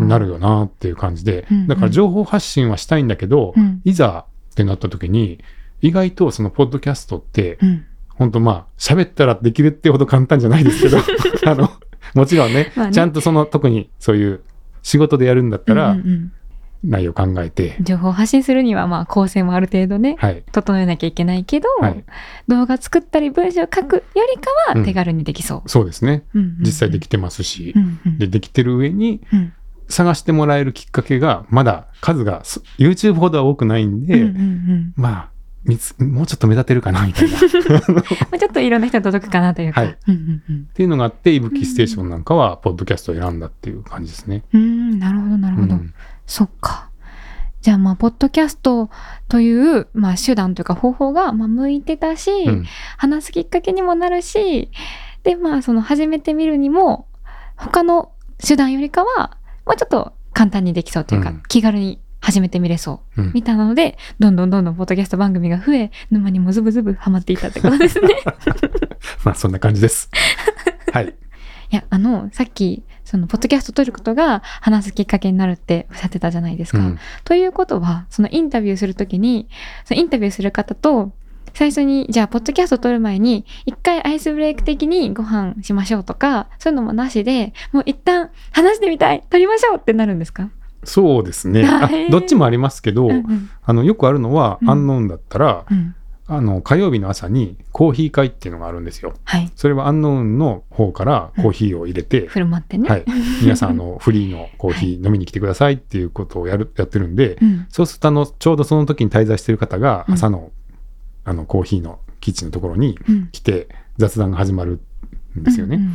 なるよなっていう感じでうんうん、だから情報発信はしたいんだけど、うん。いざってなった時に、意外とそのポッドキャストって、うん。本当まあ、喋ったらできるってほど簡単じゃないですけど、あの、もちろんねまあねちゃんとその特にそういう仕事でやるんだったらうん、うん内容考えてうん、情報発信するには、まあ、構成もある程度ね、はい。整えなきゃいけないけど、はい。動画作ったり文章書くよりかうんは手軽にできそう。そうですね。うんうんうん実際できてますしう、んうんで、できてる上に、うん探してもらえるきっかけが、まだ数がす YouTube ほどは多くないんで、うんうんうんまあ、もうちょっと目立てるかな、みたいな。っ まあ、ちょっといろんな人に届くかなというか。はいうんうんうんていうのがあって、いぶきステーションなんかは、ポッドキャストを選んだっていう感じですね。うーん、なるほど、なるほど。うんそっか。じゃあ、まあ、ポッドキャストという、まあ、手段というか方法が、まあ、向いてたし、うん話すきっかけにもなるし、で、まあ、その、始めてみるにも、他の手段よりかは、もうちょっと簡単にできそうというか、うん気軽に始めてみれそう。うんみたいなので、どんどんどんどんポッドキャスト番組が増え、沼にもズブズブハマっていったってことですね。まあ、そんな感じです。はい。いや、あの、さっき、その、ポッドキャスト撮ることが話すきっかけになるっておっしゃってたじゃないですか。うんということは、そのインタビューするときに、そのインタビューする方と、最初に、じゃあ、ポッドキャスト撮る前に、一回アイスブレイク的にご飯しましょうとか、そういうのもなしで、もう一旦話してみたい撮りましょうってなるんですか？そうですね。あどっちもありますけど、うんうんあの、よくあるのは、うんアンノーンだったら、うん。あの、火曜日の朝にコーヒー会っていうのがあるんですよ。はい。それはアンノーンの方からコーヒーを入れて、振る舞ってね。はい。皆さん、あの、フリーのコーヒー飲みに来てくださいっていうことをやる、やってるんで、うん。そうすると、あの、ちょうどその時に滞在してる方が、うん朝の、あの、コーヒーのキッチンのところにうん。来て、雑談が始まるんですよね。うんうん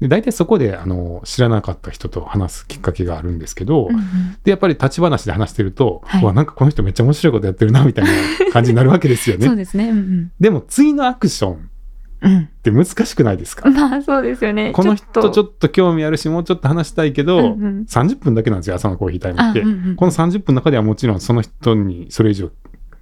で、大体そこで、あの、知らなかった人と話すきっかけがあるんですけど、うんうんで、やっぱり立ち話で話してると、はいうわ、なんかこの人めっちゃ面白いことやってるな、みたいな感じになるわけですよね。そうですね。うんでも、次のアクションっうん。て難しくないですか？うん。まあ、そうですよね。この人ちょっっと興味あるし、もうちょっと話したいけど、うんうん30分だけなんですよ、朝のコーヒータイムあ、って。うんうんこの30分の中ではもちろんその人にそれ以上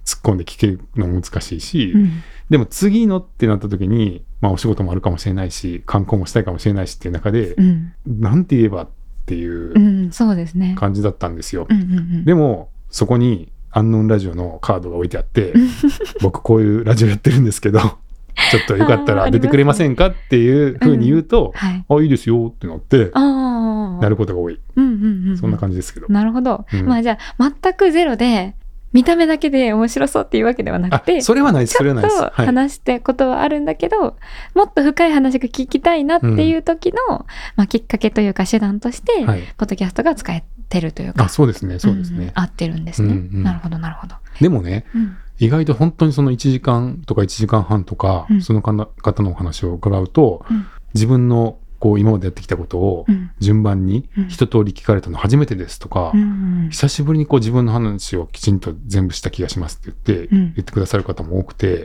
突っ込んで聞けるのも難しいし、うんでも次のってなった時に、まあお仕事もあるかもしれないし、観光もしたいかもしれないしっていう中で、うん。なんて言えばっていううん、そうですね。感じだったんですよ。うんうんうん。でも、そこに、アンノンラジオのカードが置いてあって、僕こういうラジオやってるんですけど、ちょっとよかったら出てくれませんかっていうふうに言うと、はい。あ、いいですよってなって、ああ。なることが多い。うんうんうん。そんな感じですけど。なるほど。うんまあじゃあ、全くゼロで、見た目だけで面白そうっていうわけではなあくて、、それはないです、それはないです。とはい。話してことはあるんだけど、もっと深い話が聞きたいなっていう時の、まあ、きっかけというか手段として、はい。ポッドキャストが使えてるというかあ、そうですね、そうですんんね。合ってるんですね、うんうんなるほどなるほど、でもね、うん意外と本当にその1時間とか1時間半とか、うんその方方のお話を伺うと、うん自分のこう今までやってきたことをうん。順番にうん。一通り聞かれたの初めてですとか、うん久しぶりにこう自分の話をきちんと全部した気がしますって言って、うん。言ってくださる方も多くて、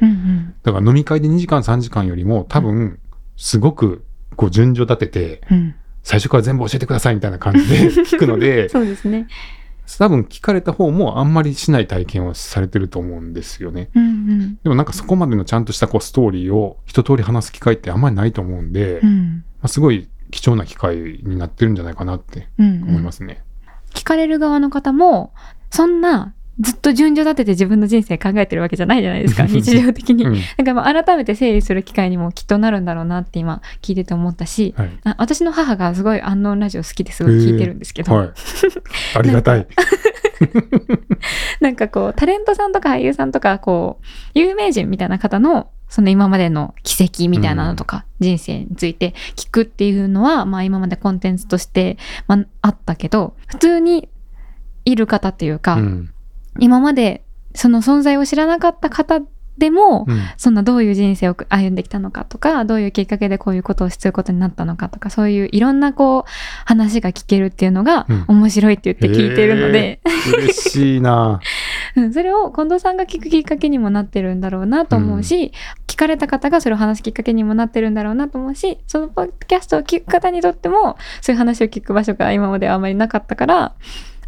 だから飲み会で2時間3時間よりも多分すごくこう順序立ててうん。最初から全部教えてくださいみたいな感じで 聞くのでそうですね。多分聞かれた方もあんまりしない体験をされてると思うんですよね。うんうん。でもなんかそこまでのちゃんとしたこうストーリーを一通り話す機会ってあんまりないと思うんで、まうんあ、すごい貴重な機会になってるんじゃないかなってうん思いますね。聞かれる側の方もそんなずっと順序立てて自分の人生考えてるわけじゃないじゃないですか日常的に、うんだからまあ改めて整理する機会にもきっとなるんだろうなって今聞いてて思ったし、はい。あ私の母がすごいアンノーンラジオ好きですごい聞いてるんですけど、はい。ありがたい。なんかこうタレントさんとか俳優さんとかこう有名人みたいな方のその今までの奇跡みたいなのとか、人生について聞くっていうのは、まあ今までコンテンツとして、まあ、あったけど普通にいる方っていうか、うん。今までその存在を知らなかった方でも、うん。そんなどういう人生を歩んできたのかとかどういうきっかけでこういうことをすることになったのかとかそういういろんなこう話が聞けるっていうのがうん。面白いって言って聞いてるので、へー。嬉しいな。うん。それを近藤さんが聞くきっかけにもなってるんだろうなと思うし、聞かれた方がそれを話すきっかけにもなってるんだろうなと思うしそのポッドキャストを聞く方にとってもそういう話を聞く場所が今まではあまりなかったから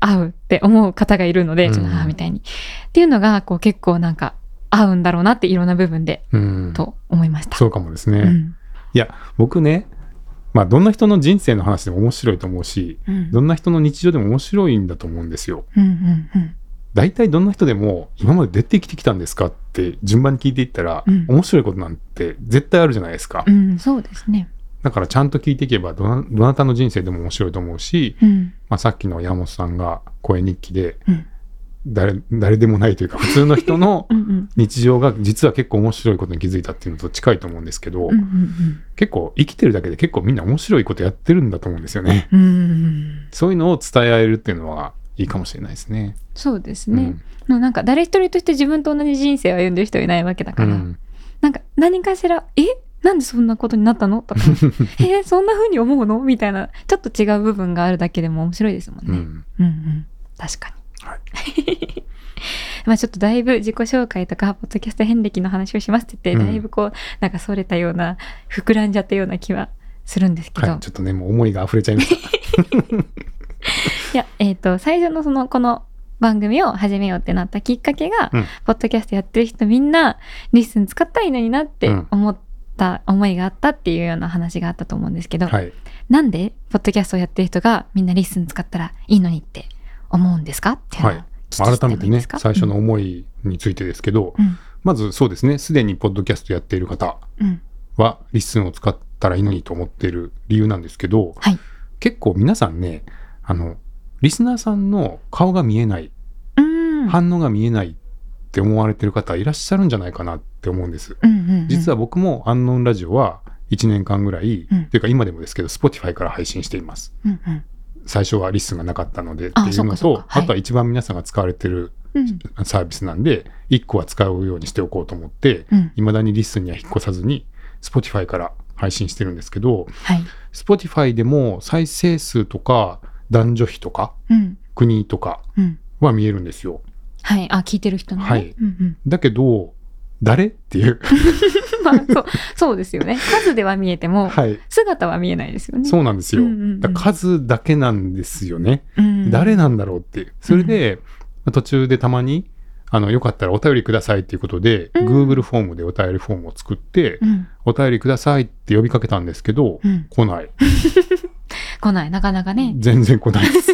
合うって思う方がいるので、うん。ちょっとああみたいに。っていうのがこう結構なんか合うんだろうなっていろんな部分でうん。と思いました。そうかもですね。うんいや、僕ね、まあどんな人の人生の話でも面白いと思うしうんどんな人の日常でも面白いんだと思うんですよ。うんうんうん大体どんな人でも今まで出てきてきたんですかって順番に聞いていったら、うん面白いことなんて絶対あるじゃないですか。うんそうですねだからちゃんと聞いていけばどなどなたの人生でも面白いと思うし、うんまあ、さっきの山本さんが声日記でうん誰誰でもないというか普通の人の 日常が実は結構面白いことに気づいたっていうのと近いと思うんですけど、結構生きてるだけで結構みんな面白いことやってるんだと思うんですよね。そういうのを伝え合えるっていうのはいいかもしれないですね。そうですねうん、まあなんか誰一人として自分と同じ人生を歩んでる人はいないわけだから、うんなんか何かしら「え？なんでそんなことになったの?」とか「え？そんな風に思うの?」みたいなちょっと違う部分があるだけでも面白いですもんね。うんうんうん確かに。はい。まあちょっとだいぶ自己紹介とかポッドキャスト遍歴の話をしますって言って、うん。だいぶこうなんかそれたような膨らんじゃったような気はするんですけど、はい、ちょっとねもう思いが溢れちゃいました。いやえっ、と最初のそのこの番組を始めようってなったきっかけが、うん。ポッドキャストやってる人みんなリッスン使ったらいいのになってうん。思った思いがあったっていうような話があったと思うんですけど、はい、なんでポッドキャストをやってる人がみんなリッスン使ったらいいのにって思うんですか？っていうのをはい。改めてね最初の思いについてですけど、うん。まずそうですねすでにポッドキャストやっている方うん。はリッスンを使ったらいいのにと思っている理由なんですけど、はい。結構皆さんねあのリスナーさんの顔が見えない、うん。反応が見えないって思われてる方いらっしゃるんじゃないかなって思うんです。うんうんうん。実は僕もアンノンラジオは1年間ぐらい、うん。というか今でもですけど Spotify から配信しています。うんうん最初はリッスンがなかったのでっていうのとそうかそうか。はい。あとは一番皆さんが使われてるうん。サービスなんで1個は使うようにしておこうと思ってうん。いまだにリッスンには引っ越さずに Spotify から配信してるんですけどはい。Spotify でも再生数とか男女比とかうん。国とかうん。は見えるんですよ。はい。あ聞いてる人のね。はい。うんうん。だけど誰？っていう、まあそうそうですよね。数では見えてもはい、姿は見えないですよね。そうなんですよ。うんうんうん。だ数だけなんですよね。うん。誰なんだろうって。いう。それで、途中でたまに、あの、よかったらお便りくださいっていうことで、うん。Google フォームでお便りフォームを作って、うん。お便りくださいって呼びかけたんですけど、うん。来ない。来ない。なかなかね。全然来ないです。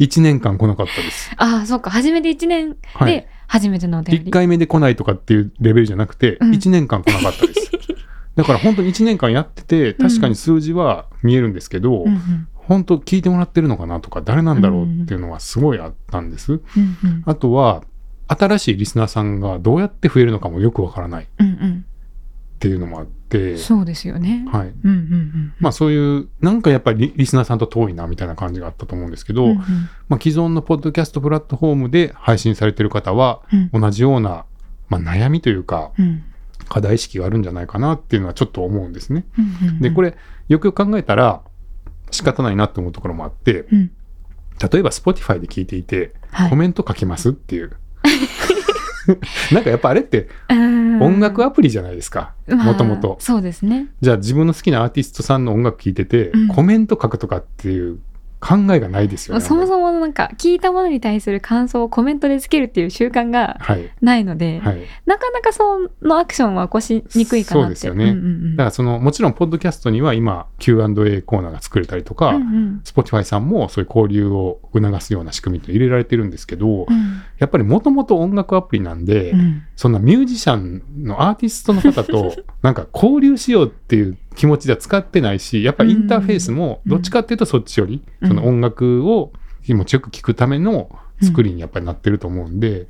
1年間来なかったです。ああそっか。初めて1年はい。で初めてのお便り、1回目で来ないとかっていうレベルじゃなくて、うん。1年間来なかったです。だから本当に1年間やってて、確かに数字は見えるんですけど、うんうん。本当聞いてもらってるのかなとか、誰なんだろうっていうのはすごいあったんです。うんうん。あとは、新しいリスナーさんがどうやって増えるのかもよくわからない。っうんうんていうのもあって、そうですよね。はい。うんうんうんまあそういう、なんかやっぱりリリスナーさんと遠いなみたいな感じがあったと思うんですけど、うんうんまあ既存のポッドキャストプラットフォームで配信されてる方は、うん同じような、まあ、悩みというか、うん課題意識があるんじゃないかなっていうのはちょっと思うんですね。うんうんで、これ、よくよく考えたら、仕方ないなって思うところもあって、うん例えば Spotify で聞いていて、はいコメント書きますっていう。なんかやっぱあれってうん音楽アプリじゃないですか、まあもともと。そうですね。じゃあ自分の好きなアーティストさんの音楽聴いてて、うんコメント書くとかっていう考えがないですよね。そもそもなんか聞いたものに対する感想をコメントでつけるっていう習慣がはい。ないので、はい。なかなかそのアクションは起こしにくいかなって。そうですよねんうんうんだからその、もちろん、ポッドキャストには今、Q&A コーナーが作れたりとか、うんうん Spotify さんもそういう交流を促すような仕組みと入れられてるんですけど、うんやっぱりもともと音楽アプリなんで、うんそんなミュージシャンのアーティストの方と なんか交流しようっていう気持ちでは使ってないし、やっぱりインターフェースもどっちかっていうとそっちより、うん。その音楽を気持ちよく聴くための作りにやっぱりなってると思うんで、や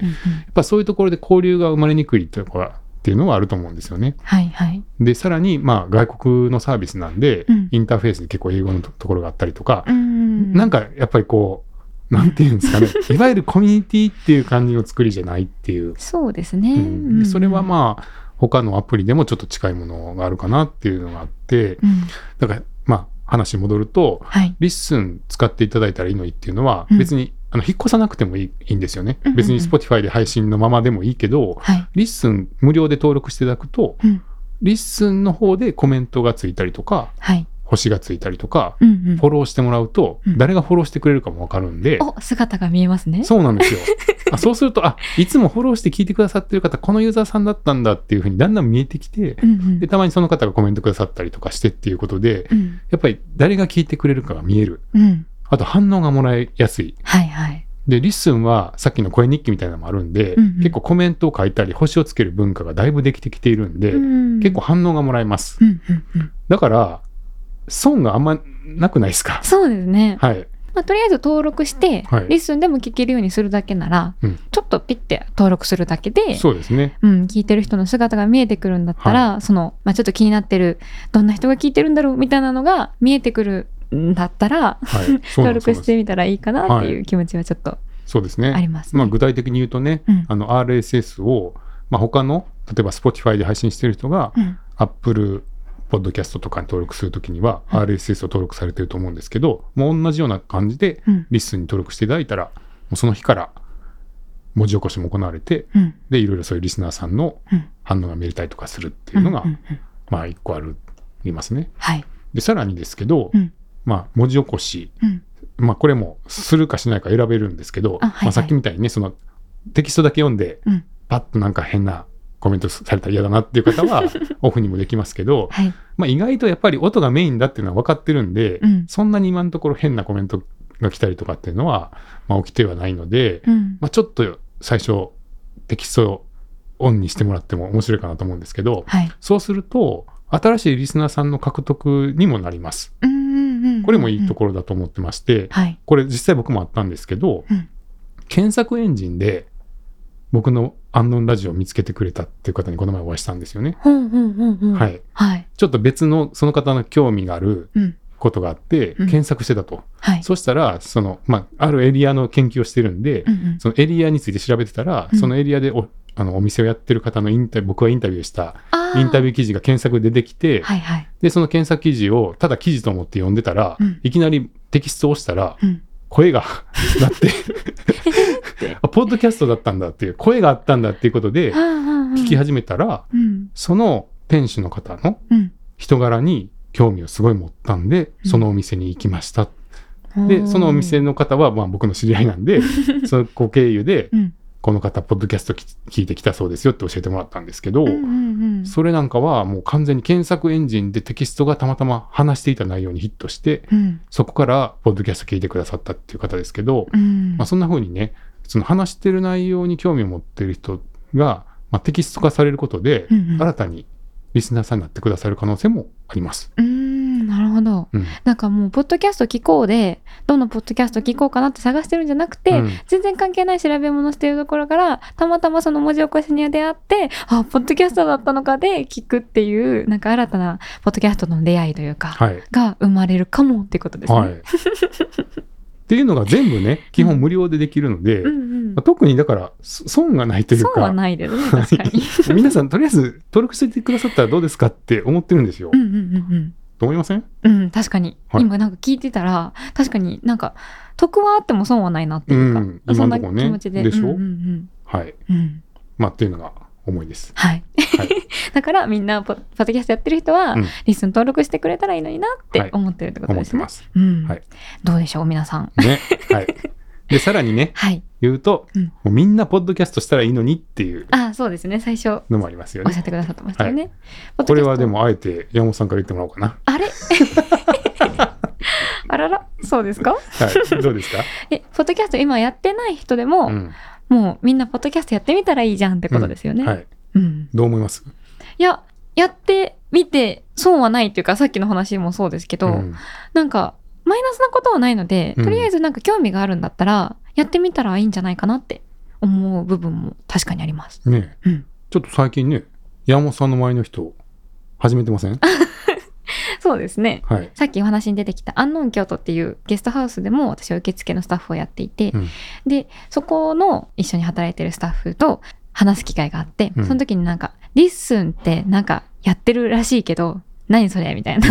っぱそういうところで交流が生まれにくいところっていうのはあると思うんですよね。はいはい。で、さらに、まあ、外国のサービスなんで、うん。インターフェースで結構英語のとところがあったりとか、うんなんかやっぱりこう、なんていうんですかね、いわゆるコミュニティっていう感じの作りじゃないっていう。そうですね。うん。でそれはまあ他のアプリでもちょっと近いものがあるかなっていうのがあってうんだからまあ話戻るとはい。リッスン使っていただいたらいいのにっていうのはうん別に、あの引っ越さなくてもいいいいんですよね、うんうんうん別に Spotify で配信のままでもいいけどはい。リッスン無料で登録していただくとうんリッスンの方でコメントがついたりとかはい。星がついたりとか、うんうんフォローしてもらうと、うん誰がフォローしてくれるかもわかるんで、お姿が見えますね。そうなんですよ。あそうすると、いつもフォローして聞いてくださってる方、このユーザーさんだったんだっていうふうにだんだん見えてきて、うんうんでたまにその方がコメントくださったりとかしてっていうことで、うんやっぱり誰が聞いてくれるかが見える。うんあと反応がもらいやすい。はいはい。で、リッスンはさっきの声日記みたいなのもあるんで、うんうん結構コメントを書いたり、星をつける文化がだいぶできてきているんで、うん結構反応がもらえます。うんうんうんだから、損があんまなくないですか？そうですね。はい。まあ、とりあえず登録して、はいリッスンでも聞けるようにするだけなら、うんちょっとピッて登録するだけで、そうですね。うん、聞いてる人の姿が見えてくるんだったら、その、まあ、ちょっと気になってるどんな人が聞いてるんだろうみたいなのが見えてくるんだったらはい。登録してみたらいいかなっていはう気持ちはちょっとそうですね。ありますね。まあ、具体的に言うとね、うんあの RSS を、まあ、他の例えば Spotify で配信してる人が、うん Apple Podcast とかに登録するときには、うん。RSS を登録されてると思うんですけどもう同じような感じでうん。 LISTEN に登録していただいたらもうその日から文字起こしも行われてうん。でいろいろそういうリスナーさんのうん。反応が見れたりとかするっていうのが、まあ一個あるいますね。はい。でさらにですけど、うん。まあ文字起こしうん。まあこれもするかしないか選べるんですけど、まあ、さっきみたいにねそのテキストだけ読んでうん。パッとなんか変なコメントされたら嫌だなっていう方は オフにもできますけど、はい。まあ、意外とやっぱり音がメインだっていうのは分かってるんで、うんそんなに今のところ変なコメントが来たりとかっていうのは、まあ、起きてはないので、うんまあ、ちょっと最初テキストをオンにしてもらっても面白いかなと思うんですけどはい。そうすると新しいリスナーさんの獲得にもなります。これもいいところだと思ってまして、はい。これ実際僕もあったんですけど、うん検索エンジンで僕のアンノンラジオを見つけてくれたっていう方にこの前お会いしたんですよね。はい。はい。ちょっと別のその方の興味があるうん。ことがあって、うん検索してたと。はい。そしたら、その、まあ、あるエリアの研究をしてるんで、うんうんそのエリアについて調べてたら、うんそのエリアでおあのお店をやってる方のインタビュー、僕はインタビューしたインタビュー記事が検索で出てきて、はいはい。で、その検索記事をただ記事と思って読んでたら、うんいきなりテキストを押したら、うん。声が 鳴って あ、ポッドキャストだったんだっていう、声があったんだっていうことで、聞聞き始めたら、うん。その店主の方のうん。人柄に興味をすごい持ったんで、うんそのお店に行きました。うんで、そのお店の方は、まあ僕の知り合いなんで、その子経由でう、ん。この方、ポッドキャストき聞いてきたそうですよって教えてもらったんですけど、うんうんうん。それなんかはもう完全に検索エンジンでテキストがたまたま話していた内容にヒットして、うん。そこからポッドキャスト聞いてくださったっていう方ですけど、うん。まあそんな風にね、その話してる内容に興味を持ってる人が、まあ、テキスト化されることで、うんうん新たにリスナーさんになってくださる可能性もあります。うーん、なるほど。うん。なんかもう、ポッドキャスト聞こうで、どのポッドキャスト聞こうかなって探してるんじゃなくて、うん全然関係ない調べ物してるところから、たまたまその文字起こしに出会って、あ、ポッドキャストだったのかで聞くっていう、なんか新たなポッドキャストの出会いというか、はい。が生まれるかもっていうことですね。はい。っていうのが全部ね、基本無料でできるので、うんうんまあ。特にだから、そ損がないというそうはか、ないですね、確かに。皆さんとりあえず登録してくださったらどうですかって思ってるんですよ。うんうんうんと思いません？うん。うん、確かに。はい今なんか聞いてたら、確かになんか、得はあっても損はないなっていうか、うんそんな今んとこね気持ちで。でしょ？うんうんうんはい。うんまあ、っていうのが思いです。はい。はい。だからみんなポポッドキャストやってる人は、うんリスン登録してくれたらいいのになってはい思ってるってことですね。思ってます。うんはいどうでしょう皆さん。ね。はい。で、さらにね、はい。言うと、うんもうみんなポッドキャストしたらいいのにっていうあそうですね。最初のもありますよねおっしゃっ。てくださってましたよね。ポッドキャストこれはで。も、あえて山本さんから言ってもらおうかな。あれ？あらら、そうですか？はい。どうですか？え、ポッドキャスト今やってない人でも、うん。もうみんなポッドキャストやってみたらいいじゃんってことですよね。はい。うん。どう思います？いや、やってみて損はないっていうか、さっきの話もそうですけど、うんなんか、マイナスなことはないので、うんとりあえずなんか興味があるんだったら、やってみたらいいんじゃないかなって思う部分も確かにあります。ねうん。ちょっと最近ね、山本さんの周りの人、始めてません？そうですね。はい。さっきお話に出てきたアンノン京都っていうゲストハウスでも私は受付のスタッフをやっていて、うんで、そこの一緒に働いてるスタッフと話す機会があって、うんその時になんか、 LISTEN ってなんかやってるらしいけど、何それみたいな。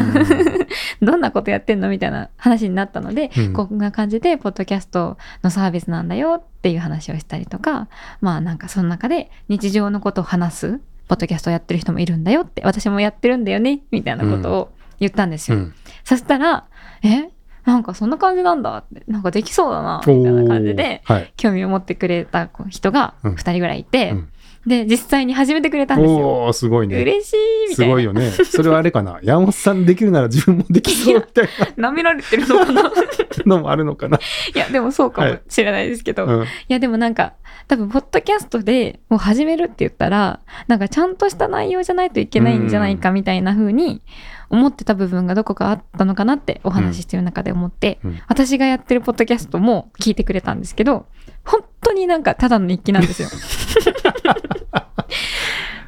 どんなことやってんのみたいな話になったので、うんこんな感じで、ポッドキャストのサービスなんだよっていう話をしたりとか、まあなんかその中で日常のことを話す、ポッドキャストをやってる人もいるんだよって、私もやってるんだよね、みたいなことを言ったんですよ。うん。そしたら、えなんかそんな感じなんだって、なんかできそうだな、みたいな感じで、はい。興味を持ってくれた人がうん2人ぐらいいて、うんで、実際に始めてくれたんですよ。おー、すごいね。嬉しいみたいな。すごいよね。それはあれかな？山本さんできるなら自分もできそうみたい舐められてるのかな？な のもあるのかな？いや、でもそうかもしれないですけど。い、うん。や、でもなんか、多分、ポッドキャストでもう始めるって言ったら、なんかちゃんとした内容じゃないといけないんじゃないかみたいな風に思ってた部分がどこかあったのかなってお話ししてる中で思って、うん私がやってるポッドキャストも聞いてくれたんですけど、本当になんかただの日記なんですよ。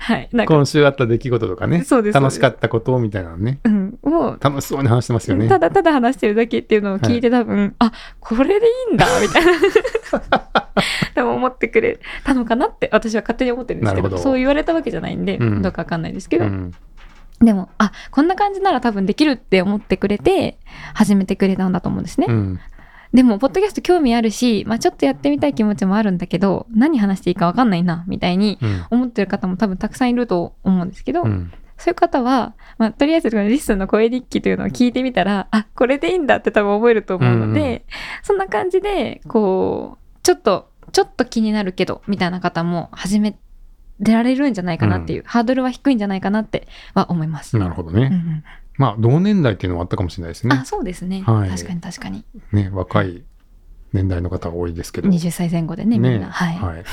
はい。今週あった出来事とかね。楽しかったことみたいなのね。うん、もう、楽しそうに話してますよね。ただただ話してるだけっていうのを聞いて多分、あこれでいいんだみたいな 多分思ってくれたのかなって私は勝手に思ってるんですけどそう言われたわけじゃないんで、うんどうかわかんないですけど、うん。でもあこんな感じなら多分できるって思ってくれて始めてくれたんだと思うんですね、うん。でもポッドキャスト興味あるし、まあ、ちょっとやってみたい気持ちもあるんだけど何話していいかわかんないなみたいにうん。思ってる方も多分たくさんいると思うんですけど、うん。そういう方は、まあ、とりあえず LISTEN の声日記というのを聞いてみたら、あ、これでいいんだって多分覚えると思うので、うんうんそんな感じで、こう、ちょっと、ちょっと気になるけど、みたいな方も始められるんじゃないかなっていう、ハードルは低いんじゃないかなっては思います。なるほどね。うんうんまあ、同年代っていうのはあったかもしれないですねあ、。そうですね。はい確かに確かに。ね、若い年代の方が多いですけど。20歳前後でね、みんな。はい。はい。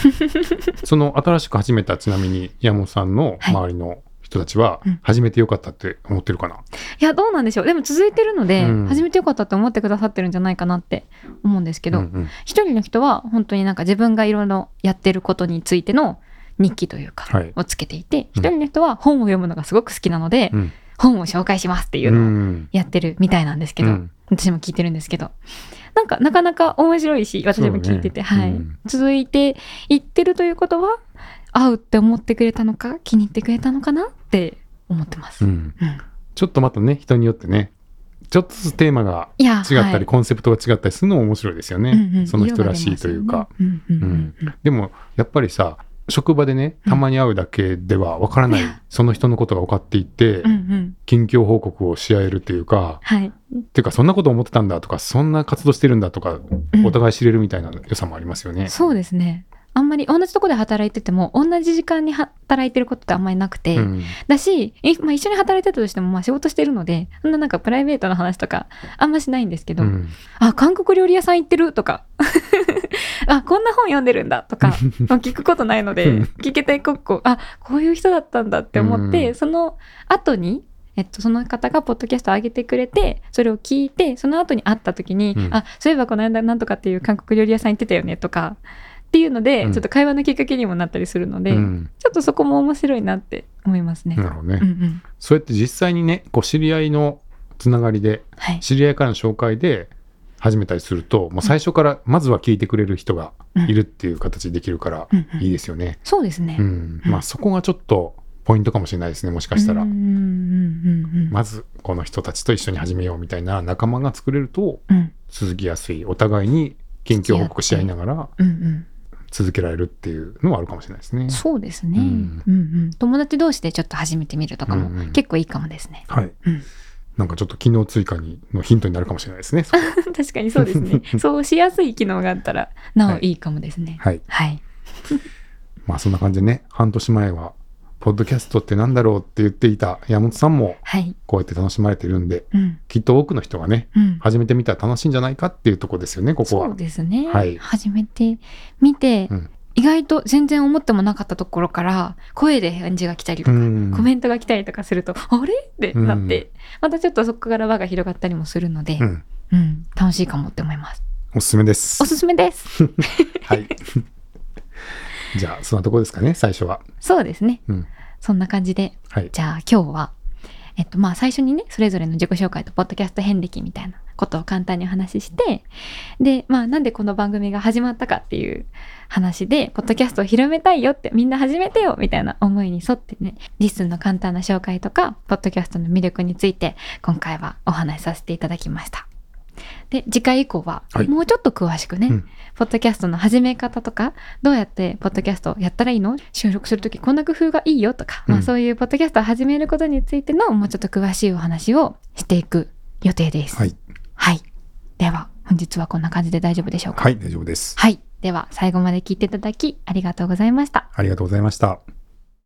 その新しく始めた、ちなみに山本さんの周りの人たちはうん、始めてよかったって思ってるかな？いや、どうなんでしょう。でも続いてるので、うん始めてよかったって思ってくださってるんじゃないかなって思うんですけど、うんうん一人の人は本当になんか自分がいろいろやってることについての日記というか、はい。をつけていて、一人の人は本を読むのがすごく好きなので、うん。本を紹介しますっていううのをん。やってるみたいなんですけど、うん。私も聞いてるんですけど、なんかなかなか面白いし、私も聞いてて、ね。うん。続いていってるということは、合うって思ってくれたのか、気に入ってくれたのかなって思ってます。ちょっとまたね、人によってね、ちょっとずつテーマが違ったり、はい。コンセプトが違ったりするのも面白いですよね。その人らしいというか。。でも、やっぱりさ、職場でね、たまに会うだけでは分からない、うん。その人のことが分かっていって、うんうん。近況報告をし合えるっていうか、はい。っていうか、そんなこと思ってたんだとか、そんな活動してるんだとか、うん。お互い知れるみたいな良さもありますよね。そうですね。あんまり同じとこで働いてても同じ時間に働いてることってあんまりなくて、うん。だし、いまあ、一緒に働いてたとしてもまあ仕事してるのでそんななんかプライベートの話とかあんましないんですけど、うん。あ韓国料理屋さん行ってるとかあこんな本読んでるんだとか まあ聞くことないのでうん。聞けてここあこういう人だったんだって思って、うん。その後にえっと、その方がポッドキャストを上げてくれてそれを聞いてその後に会った時に、うん。あそういえばこの間なんとかっていう韓国料理屋さん行ってたよねとかっていうので、うん。ちょっと会話のきっかけにもなったりするので、うん。ちょっとそこも面白いなって思いますね。なるほどね。うんうん。そうやって実際にね、こう知り合いのつながりで、はい、知り合いからの紹介で始めたりすると、もう最初からまずは聞いてくれる人がいるっていう形でできるからうんうんいいですよね。そうですね。うん。まあそこがちょっとポイントかもしれないですね、もしかしたらうん。うんうんうんまずこの人たちと一緒に始めようみたいな仲間が作れるとうん続きやすい。お互いに近況報告し合いながらうんうん続けられるっていうのはあるかもしれないですね。そうですね、ううんんうん友達同士でちょっと始めてみるとかもうんうん結構いいかもですね。はい。うんなんかちょっと機能追加にのヒントになるかもしれないですね。確かにそうですね。そうしやすい機能があったらなおいいかもですね。はい。はい。まあそんな感じでね、半年前は、ポッドキャストってなんだろうって言っていた山本さんもはい。こうやって楽しまれてるんで、うん。きっと多くの人がね、うん。始めてみたら楽しいんじゃないかっていうとこですよね、ここはそう。ですね。はい始めてみて、うん意外と全然思ってもなかったところから声で返事が来たりとか、うんコメントが来たりとかすると、あれ？ってなって、またちょっとそこから輪が広がったりもするので、うん。うん、楽しいかもって思います。おすすめですお。すすめです。はい。じゃあ、そんなとこですかね、最初は。そうですね。うん。そんな感じで、はい。じゃあ今日は、えっとまあ最初にね、それぞれの自己紹介とポッドキャスト遍歴みたいなことを簡単にお話しして、で、まあなんでこの番組が始まったかっていう話で、ポッドキャストを広めたいよって、みんな始めてよみたいな思いに沿ってね、リスンの簡単な紹介とか、ポッドキャストの魅力について、今回はお話しさせていただきました。で次回以降ははいもうちょっと詳しくね、うんポッドキャストの始め方とかどうやってポッドキャストをやったらいいの？収録する時こんな工夫がいいよとか、まあ、うんそういうポッドキャストを始めることについてのもうちょっと詳しいお話をしていく予定です。はい。はい、では本日はこんな感じで大丈夫でしょうか？はい、大丈夫です。はい、では最後まで聞いていただきありがとうございました。ありがとうございました。